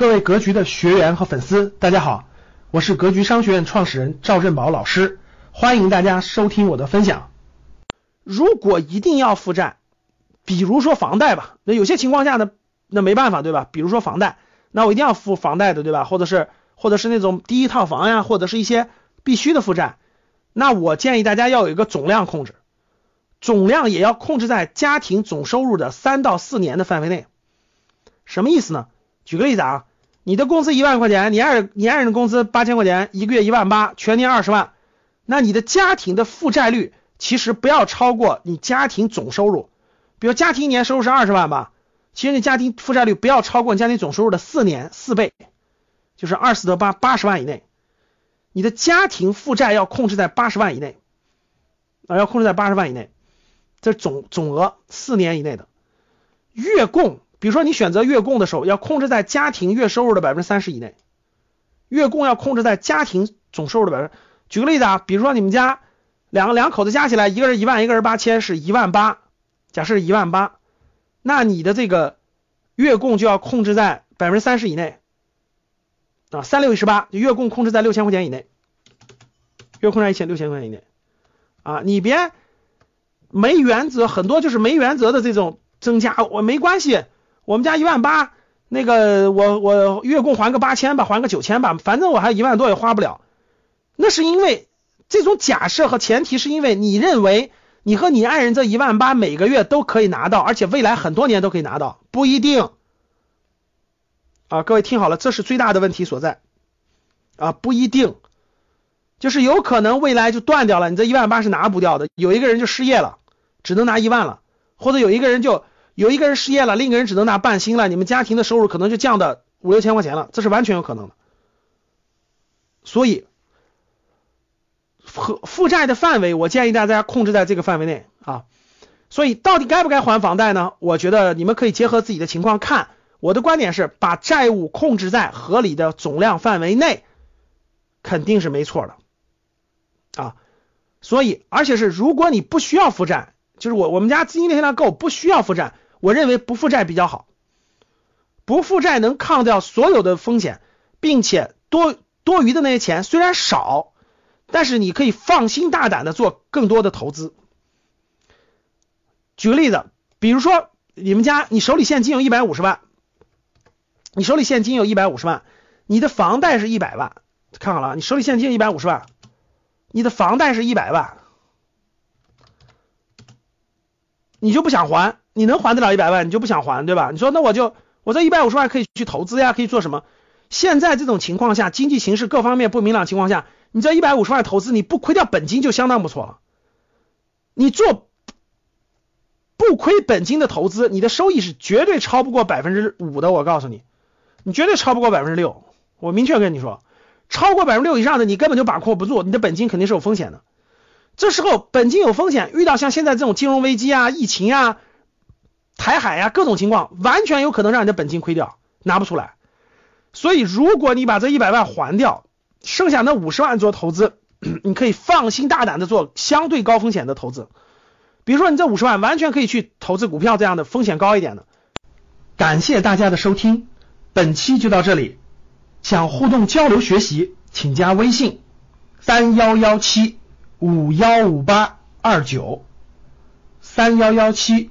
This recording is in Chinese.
各位格局的学员和粉丝，大家好，我是格局商学院创始人赵振宝老师，欢迎大家收听我的分享。如果一定要负债，比如说房贷吧，那有些情况下呢，那没办法，对吧？比如说房贷，那我一定要付房贷的，对吧？或者是或者是那种第一套房呀，或者是一些必须的负债，那我建议大家要有一个总量控制，总量也要控制在家庭总收入的三到四年的范围内。什么意思呢？举个例子啊。你的工资一万块钱，你爱人你爱人的工资八千块钱，一个月一万八，全年二十万，那你的家庭的负债率其实不要超过你家庭总收入。比如家庭年收入是二十万吧，其实你家庭负债率不要超过你家庭总收入的四年四倍，就是二四得八八十万以内。你的家庭负债要控制在八十万以内啊，要控制在八十万以内，这总总额四年以内的月供。比如说，你选择月供的时候，要控制在家庭月收入的百分之三十以内。月供要控制在家庭总收入的百分。举个例子啊，比如说你们家两个两口子加起来，一个人一万，一个人八千，是一万八。假设一万八，那你的这个月供就要控制在百分之三十以内啊，三六一十八，月供控制在六千块钱以内。月控在一千六千块钱以内啊，你别没原则，很多就是没原则的这种增加，我没关系。我们家一万八，那个我我月供还个八千吧，还个九千吧，反正我还一万多也花不了。那是因为这种假设和前提是因为你认为你和你爱人这一万八每个月都可以拿到，而且未来很多年都可以拿到，不一定啊。各位听好了，这是最大的问题所在啊，不一定，就是有可能未来就断掉了，你这一万八是拿不掉的。有一个人就失业了，只能拿一万了，或者有一个人就。有一个人失业了，另一个人只能拿半薪了，你们家庭的收入可能就降到五六千块钱了，这是完全有可能的。所以，负负债的范围，我建议大家控制在这个范围内啊。所以，到底该不该还房贷呢？我觉得你们可以结合自己的情况看。我的观点是，把债务控制在合理的总量范围内，肯定是没错的啊。所以，而且是如果你不需要负债，就是我我们家资金链量够，不需要负债。我认为不负债比较好，不负债能抗掉所有的风险，并且多多余的那些钱虽然少，但是你可以放心大胆的做更多的投资。举个例子，比如说你们家你手里现金有一百五十万，你手里现金有一百五十万，你的房贷是一百万，看好了，你手里现金一百五十万，你的房贷是一百万，你就不想还？你能还得了一百万，你就不想还，对吧？你说那我就我这一百五十万可以去投资呀，可以做什么？现在这种情况下，经济形势各方面不明朗情况下，你这一百五十万投资，你不亏掉本金就相当不错了。你做不亏本金的投资，你的收益是绝对超不过百分之五的。我告诉你，你绝对超不过百分之六。我明确跟你说，超过百分之六以上的，你根本就把控不住，你的本金肯定是有风险的。这时候本金有风险，遇到像现在这种金融危机啊、疫情啊。台海呀，各种情况完全有可能让你的本金亏掉，拿不出来。所以，如果你把这一百万还掉，剩下那五十万做投资，你可以放心大胆的做相对高风险的投资。比如说，你这五十万完全可以去投资股票这样的风险高一点的。感谢大家的收听，本期就到这里。想互动交流学习，请加微信三幺幺七五幺五八二九三幺幺七。